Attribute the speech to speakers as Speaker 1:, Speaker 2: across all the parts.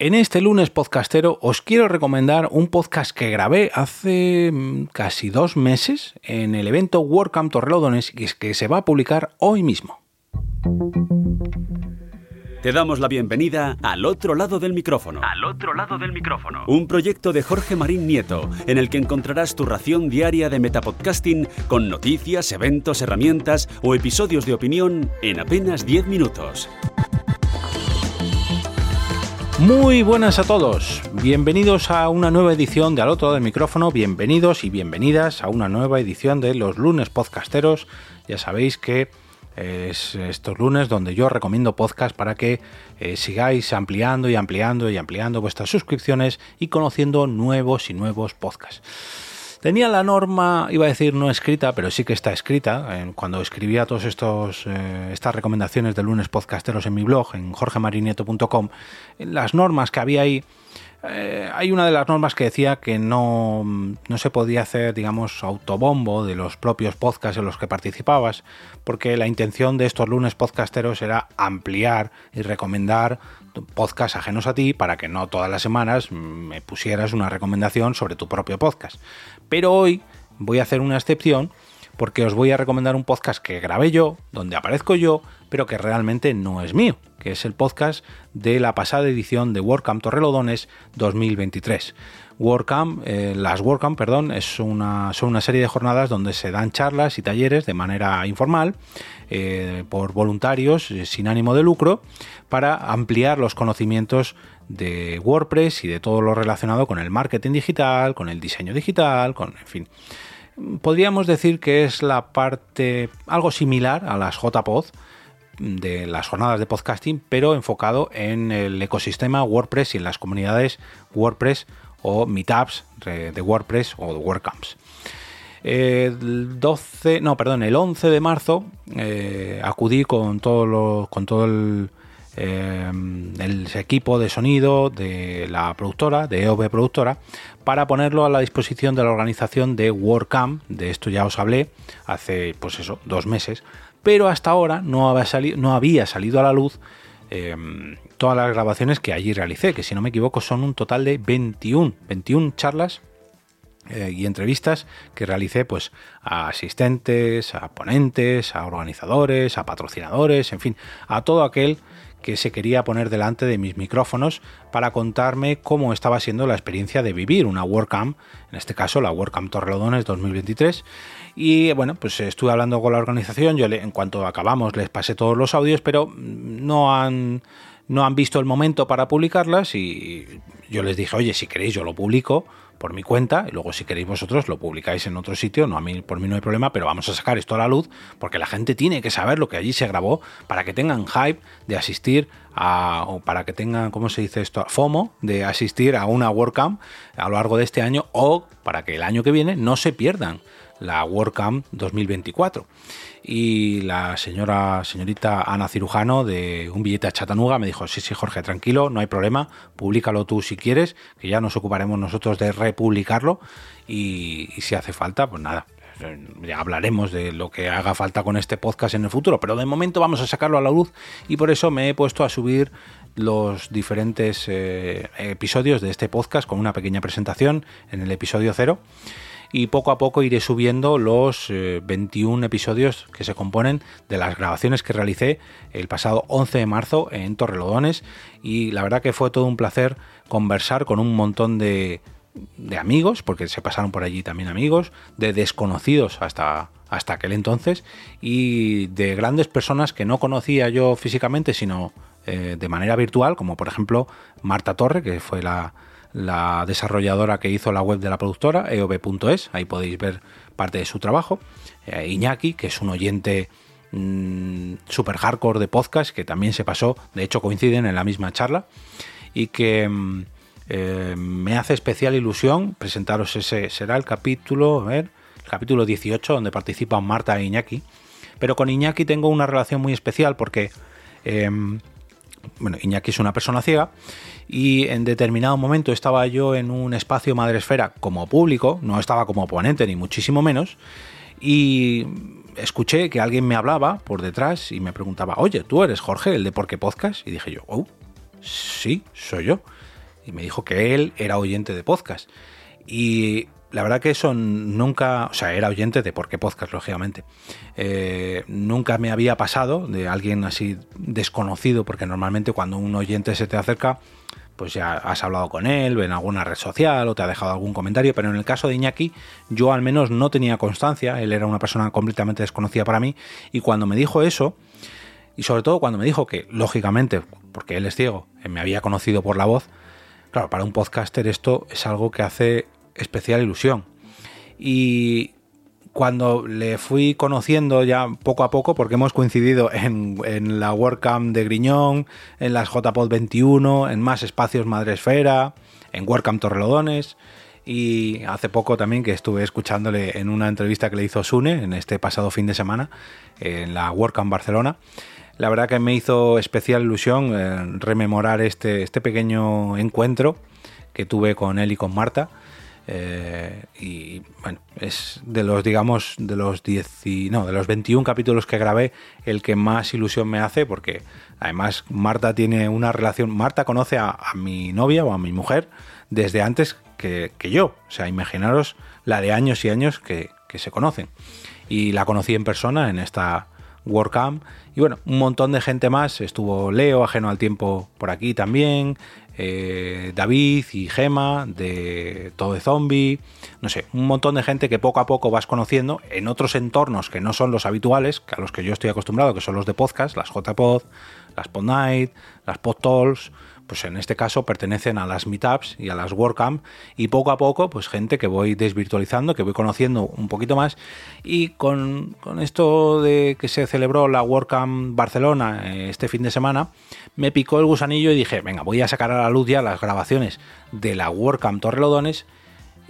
Speaker 1: En este lunes podcastero os quiero recomendar un podcast que grabé hace mm, casi dos meses en el evento WordCamp Torrelodones y que se va a publicar hoy mismo.
Speaker 2: Te damos la bienvenida al otro lado del micrófono.
Speaker 3: Al otro lado del micrófono.
Speaker 2: Un proyecto de Jorge Marín Nieto, en el que encontrarás tu ración diaria de metapodcasting con noticias, eventos, herramientas o episodios de opinión en apenas 10 minutos.
Speaker 1: Muy buenas a todos, bienvenidos a una nueva edición de Al otro del micrófono, bienvenidos y bienvenidas a una nueva edición de los lunes podcasteros. Ya sabéis que es estos lunes donde yo recomiendo podcast para que eh, sigáis ampliando y ampliando y ampliando vuestras suscripciones y conociendo nuevos y nuevos podcasts. Tenía la norma, iba a decir no escrita, pero sí que está escrita. cuando escribía todas eh, estas recomendaciones de lunes podcasteros en mi blog, en jorgemarinieto.com, las normas que había ahí, eh, hay una de las normas que decía que no, no, se podía hacer, digamos, autobombo de los propios podcasts en los que participabas, porque la intención de estos lunes podcasteros era ampliar y recomendar podcasts ajenos a ti para que no todas las semanas me pusieras una recomendación sobre tu propio podcast. Pero hoy voy a hacer una excepción porque os voy a recomendar un podcast que grabé yo, donde aparezco yo, pero que realmente no es mío, que es el podcast de la pasada edición de WordCamp Torrelodones 2023. WordCamp, eh, las WordCamp, perdón, es una, son una serie de jornadas donde se dan charlas y talleres de manera informal eh, por voluntarios eh, sin ánimo de lucro para ampliar los conocimientos de WordPress y de todo lo relacionado con el marketing digital, con el diseño digital, con, en fin. Podríamos decir que es la parte algo similar a las JPod de las jornadas de podcasting, pero enfocado en el ecosistema WordPress y en las comunidades WordPress o meetups de WordPress o de WordCamps. El 12, no, perdón, el 11 de marzo eh, acudí con todo con todo el, eh, el equipo de sonido de la productora, de EOB Productora, para ponerlo a la disposición de la organización de WordCamp. De esto ya os hablé hace, pues eso, dos meses. Pero hasta ahora no había, no había salido a la luz em, todas las grabaciones que allí realicé, que si no me equivoco son un total de 21, 21 charlas eh, y entrevistas que realicé pues a asistentes, a ponentes, a organizadores, a patrocinadores, en fin, a todo aquel que se quería poner delante de mis micrófonos para contarme cómo estaba siendo la experiencia de vivir una WordCamp, en este caso la WordCamp Torrelodones 2023. Y bueno, pues estuve hablando con la organización, yo en cuanto acabamos les pasé todos los audios, pero no han, no han visto el momento para publicarlas y yo les dije, oye, si queréis yo lo publico por mi cuenta y luego si queréis vosotros lo publicáis en otro sitio, no a mí por mí no hay problema, pero vamos a sacar esto a la luz porque la gente tiene que saber lo que allí se grabó para que tengan hype de asistir a o para que tengan, ¿cómo se dice esto? FOMO de asistir a una WordCamp a lo largo de este año o para que el año que viene no se pierdan la WordCamp 2024 y la señora, señorita Ana Cirujano de un billete a Chatanuga me dijo, sí, sí, Jorge, tranquilo, no hay problema, públicalo tú si quieres, que ya nos ocuparemos nosotros de republicarlo y, si hace falta, pues nada, ya hablaremos de lo que haga falta con este podcast en el futuro, pero de momento vamos a sacarlo a la luz y por eso me he puesto a subir los diferentes eh, episodios de este podcast con una pequeña presentación en el episodio cero y poco a poco iré subiendo los 21 eh, episodios que se componen de las grabaciones que realicé el pasado 11 de marzo en Torrelodones. Y la verdad que fue todo un placer conversar con un montón de, de amigos, porque se pasaron por allí también amigos, de desconocidos hasta, hasta aquel entonces y de grandes personas que no conocía yo físicamente, sino eh, de manera virtual, como por ejemplo Marta Torre, que fue la, la desarrolladora que hizo la web de la productora, eob.es, ahí podéis ver parte de su trabajo. Eh, Iñaki, que es un oyente mm, super hardcore de podcast, que también se pasó, de hecho coinciden en la misma charla, y que mm, eh, me hace especial ilusión presentaros ese, será el capítulo, a ver, el capítulo 18, donde participan Marta e Iñaki. Pero con Iñaki tengo una relación muy especial porque, em, bueno, Iñaki es una persona ciega y en determinado momento estaba yo en un espacio Madresfera como público, no estaba como ponente ni muchísimo menos, y escuché que alguien me hablaba por detrás y me preguntaba, oye, ¿tú eres Jorge, el de Por qué Podcast? Y dije yo, oh, sí, soy yo. y me dijo que él era oyente de podcast. Y la verdad que eso nunca, o sea, era oyente de por qué podcast, lógicamente. Eh, nunca me había pasado de alguien así desconocido, porque normalmente cuando un oyente se te acerca, pues ya has hablado con él en alguna red social o te ha dejado algún comentario, pero en el caso de Iñaki yo al menos no tenía constancia, él era una persona completamente desconocida para mí y cuando me dijo eso, y sobre todo cuando me dijo que, lógicamente, porque él es ciego, me había conocido por la voz, claro, para un podcaster esto es algo que hace especial ilusión. Y cuando le fui conociendo ya poco a poco, porque hemos coincidido en, la WordCamp de Griñón, en las JPod 21, en más espacios Madresfera, en WordCamp Torrelodones, y hace poco también que estuve escuchándole en una entrevista que le hizo Sune en este pasado fin de semana, en la WordCamp Barcelona. La verdad que me hizo especial ilusión eh, rememorar este, este pequeño encuentro que tuve con él y con Marta eh, y bueno, es de los, digamos, de los 10 no, de los 21 capítulos que grabé, el que más ilusión me hace, porque además Marta tiene una relación, Marta conoce a, mi novia o a mi mujer desde antes que, yo. O sea, imaginaros la de años y años que, que se conocen. Y la conocí en persona en esta WordCamp. Y bueno, un montón de gente más. Estuvo Leo, ajeno al tiempo, por aquí también. Eh, David y Gema de Todo de Zombie, no sé, un montón de gente que poco a poco vas conociendo en otros entornos que no son los habituales, a los que yo estoy acostumbrado, que son los de podcast, las JPod, las PodNight, las PodTalls, pues en este caso pertenecen a las meetups y a las WordCamp y poco a poco pues gente que voy desvirtualizando, que voy conociendo un poquito más y con, esto de que se celebró la WordCamp Barcelona eh, este fin de semana me picó el gusanillo y dije venga voy a sacar a la luz ya las grabaciones de la WordCamp Torrelodones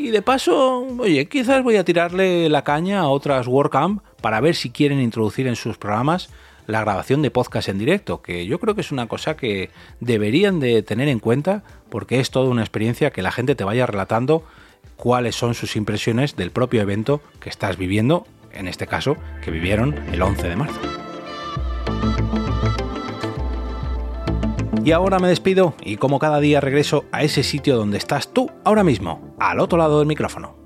Speaker 1: y de paso, oye, quizás voy a tirarle la caña a otras WordCamp para ver si quieren introducir en sus programas la grabación de podcast en directo, que yo creo que es una cosa que deberían de tener en cuenta porque es toda una experiencia que la gente te vaya relatando cuáles son sus impresiones del propio evento que estás viviendo, en este caso, que vivieron el 11 de marzo. Y ahora me despido y como cada día regreso a ese sitio donde estás tú ahora mismo, al otro lado del micrófono.